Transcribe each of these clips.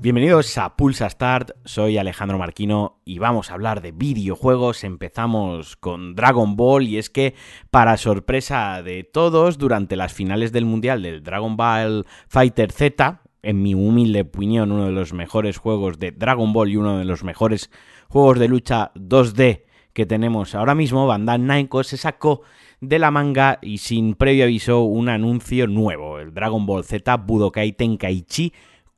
Bienvenidos a Pulsa Start, soy Alejandro Marquino y vamos a hablar de videojuegos. Empezamos con Dragon Ball y es que, para sorpresa de todos, durante las finales del Mundial del Dragon Ball Fighter Z, en mi humilde opinión, uno de los mejores juegos de Dragon Ball y uno de los mejores juegos de lucha 2D que tenemos ahora mismo, Bandai Namco se sacó de la manga y sin previo aviso un anuncio nuevo, el Dragon Ball Z Budokai Tenkaichi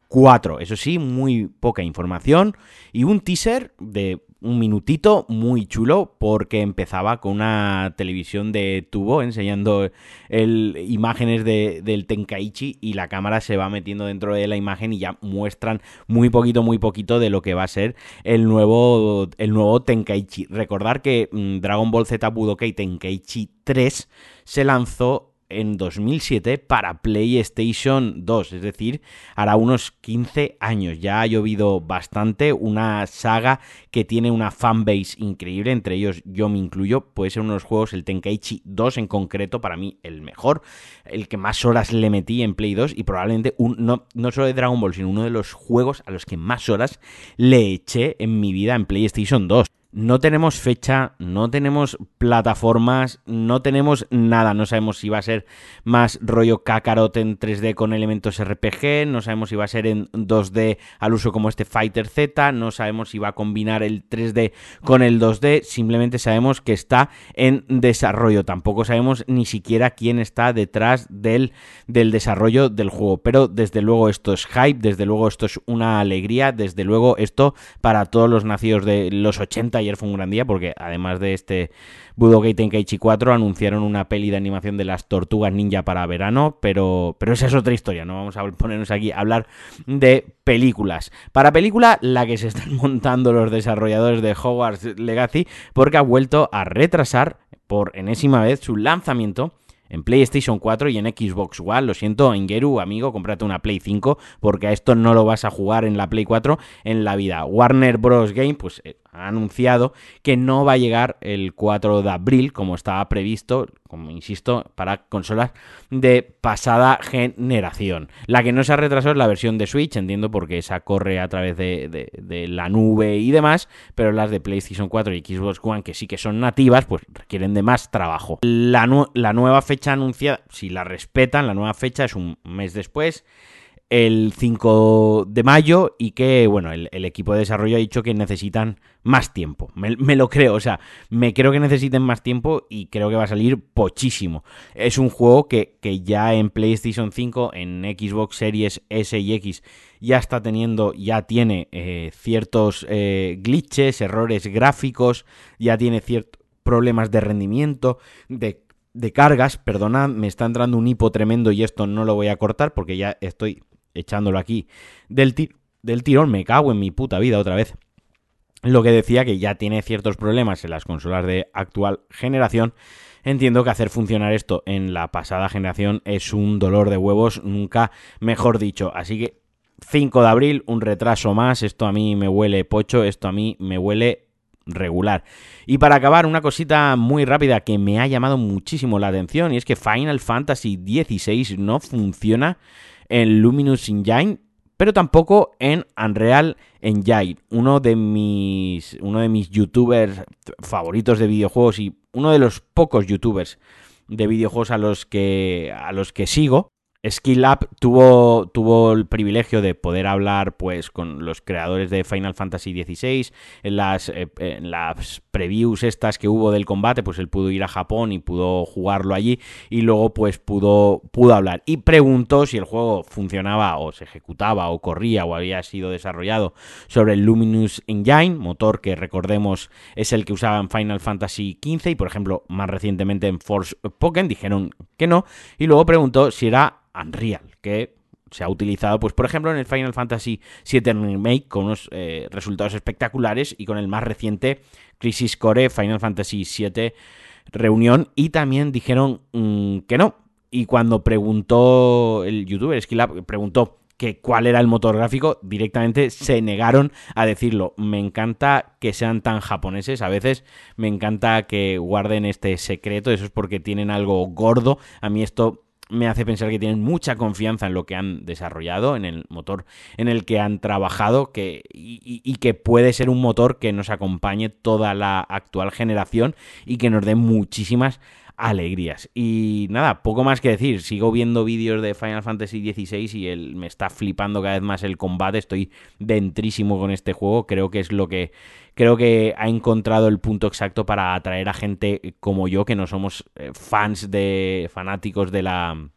4. Eso sí, muy poca información y un teaser de un minutito muy chulo porque empezaba con una televisión de tubo enseñando el, imágenes de, del Tenkaichi y la cámara se va metiendo dentro de la imagen y ya muestran muy poquito, muy poquito de lo que va a ser el nuevo, el nuevo Tenkaichi. Recordar que mm, Dragon Ball Z Budokai Tenkaichi 3 se lanzó en 2007 para PlayStation 2, es decir, hará unos 15 años. Ya ha llovido bastante, una saga que tiene una fanbase increíble, entre ellos yo me incluyo, puede ser uno de los juegos, el Tenkaichi 2 en concreto, para mí el mejor, el que más horas le metí en Play 2 y probablemente un, no, no solo de Dragon Ball, sino uno de los juegos a los que más horas le eché en mi vida en PlayStation 2 no tenemos fecha, no tenemos plataformas, no tenemos nada. No sabemos si va a ser más rollo Kakarot en 3D con elementos RPG, no sabemos si va a ser en 2D al uso como este Fighter Z, no sabemos si va a combinar el 3D con el 2D, simplemente sabemos que está en desarrollo. Tampoco sabemos ni siquiera quién está detrás del, del desarrollo del juego. Pero desde luego esto es hype, desde luego esto es una alegría, desde luego esto para todos los nacidos de los 80 ayer fue un gran día porque además de este Budokai Tenkaichi 4 anunciaron una peli de animación de las tortugas ninja para verano, pero, pero esa es otra historia, no vamos a ponernos aquí a hablar de películas. Para película, la que se están montando los desarrolladores de Hogwarts Legacy porque ha vuelto a retrasar por enésima vez su lanzamiento en PlayStation 4 y en Xbox One. Lo siento, Engeru, amigo, cómprate una Play 5 porque a esto no lo vas a jugar en la Play 4 en la vida. Warner Bros. Game, pues eh, ha anunciado que no va a llegar el 4 de abril como estaba previsto, como insisto, para consolas de pasada generación. La que no se ha retrasado es la versión de Switch, entiendo porque esa corre a través de, la nube y demás, pero las de PlayStation 4 y Xbox One, que sí que son nativas, pues requieren de más trabajo. La, la nueva fecha anunciada, si la respetan, la nueva fecha es un mes después el 5 de mayo y que, bueno, el, equipo de desarrollo ha dicho que necesitan más tiempo. Me, lo creo, o sea, me creo que necesiten más tiempo y creo que va a salir pochísimo. Es un juego que, ya en PlayStation 5, en Xbox Series S y X, ya está teniendo, ya tiene eh, ciertos eh, glitches, errores gráficos, ya tiene ciertos problemas de rendimiento, de de cargas, perdonad, me está entrando un hipo tremendo y esto no lo voy a cortar porque ya estoy echándolo aquí del, del tirón, me cago en mi puta vida otra vez. Lo que decía que ya tiene ciertos problemas en las consolas de actual generación. Entiendo que hacer funcionar esto en la pasada generación es un dolor de huevos, nunca mejor dicho. Así que 5 de abril, un retraso más. Esto a mí me huele pocho, esto a mí me huele regular. Y para acabar, una cosita muy rápida que me ha llamado muchísimo la atención y es que Final Fantasy XVI no funciona en Luminous Engine, pero tampoco en Unreal Engine. Uno de mis, uno de mis youtubers favoritos de videojuegos y uno de los pocos youtubers de videojuegos a los que, a los que sigo Skill Up tuvo, tuvo el privilegio de poder hablar pues con los creadores de Final Fantasy XVI en las, eh, en las previews estas que hubo del combate pues él pudo ir a Japón y pudo jugarlo allí y luego pues pudo, pudo hablar. Y preguntó si el juego funcionaba o se ejecutaba o corría o había sido desarrollado sobre el Luminous Engine motor que recordemos es el que usaba en Final Fantasy XV y por ejemplo más recientemente en Force Pokémon dijeron que no y luego preguntó si era Unreal, que se ha utilizado, pues por ejemplo, en el Final Fantasy VII Remake con unos eh, resultados espectaculares y con el más reciente Crisis Core Final Fantasy VII Reunión y también dijeron mm, que no. Y cuando preguntó el youtuber Skillab, preguntó que cuál era el motor gráfico, directamente se negaron a decirlo. Me encanta que sean tan japoneses, a veces me encanta que guarden este secreto, eso es porque tienen algo gordo. A mí esto me hace pensar que tienen mucha confianza en lo que han desarrollado, en el motor en el que han trabajado que, y, y, que puede ser un motor que nos acompañe toda la actual generación y que nos dé muchísimas alegrías. Y nada, poco más que decir. Sigo viendo vídeos de Final Fantasy XVI y él me está flipando cada vez más el combate. Estoy dentrísimo con este juego. Creo que es lo que. Creo que ha encontrado el punto exacto para atraer a gente como yo, que no somos eh, fans de. fanáticos de la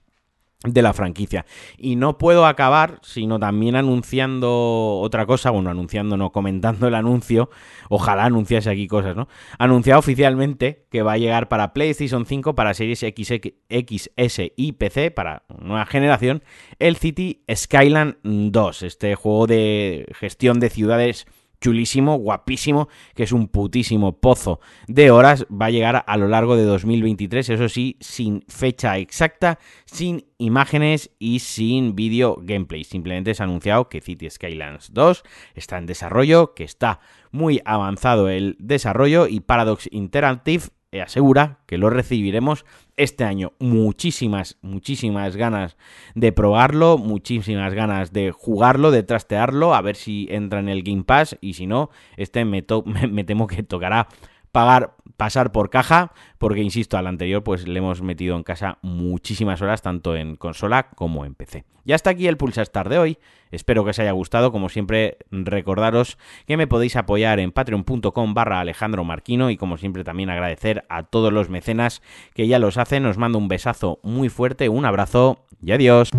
de la franquicia. Y no puedo acabar sino también anunciando otra cosa, bueno, anunciando, no, comentando el anuncio, ojalá anunciase aquí cosas, ¿no? Anunciado oficialmente que va a llegar para PlayStation 5, para Series X, XS y PC, para nueva generación, el City Skyland 2, este juego de gestión de ciudades chulísimo, guapísimo, que es un putísimo pozo de horas, va a llegar a lo largo de 2023, eso sí, sin fecha exacta, sin imágenes y sin vídeo gameplay. Simplemente se ha anunciado que City Skylines 2 está en desarrollo, que está muy avanzado el desarrollo y Paradox Interactive asegura que lo recibiremos este año. Muchísimas, muchísimas ganas de probarlo, muchísimas ganas de jugarlo, de trastearlo, a ver si entra en el Game Pass y si no, este me, me temo que tocará pagar, pasar por caja, porque insisto, al anterior pues le hemos metido en casa muchísimas horas, tanto en consola como en PC. Y hasta aquí el Pulsa Star de hoy. Espero que os haya gustado. Como siempre, recordaros que me podéis apoyar en patreon.com barra Alejandro Marquino y como siempre también agradecer a todos los mecenas que ya los hacen. Os mando un besazo muy fuerte, un abrazo y adiós.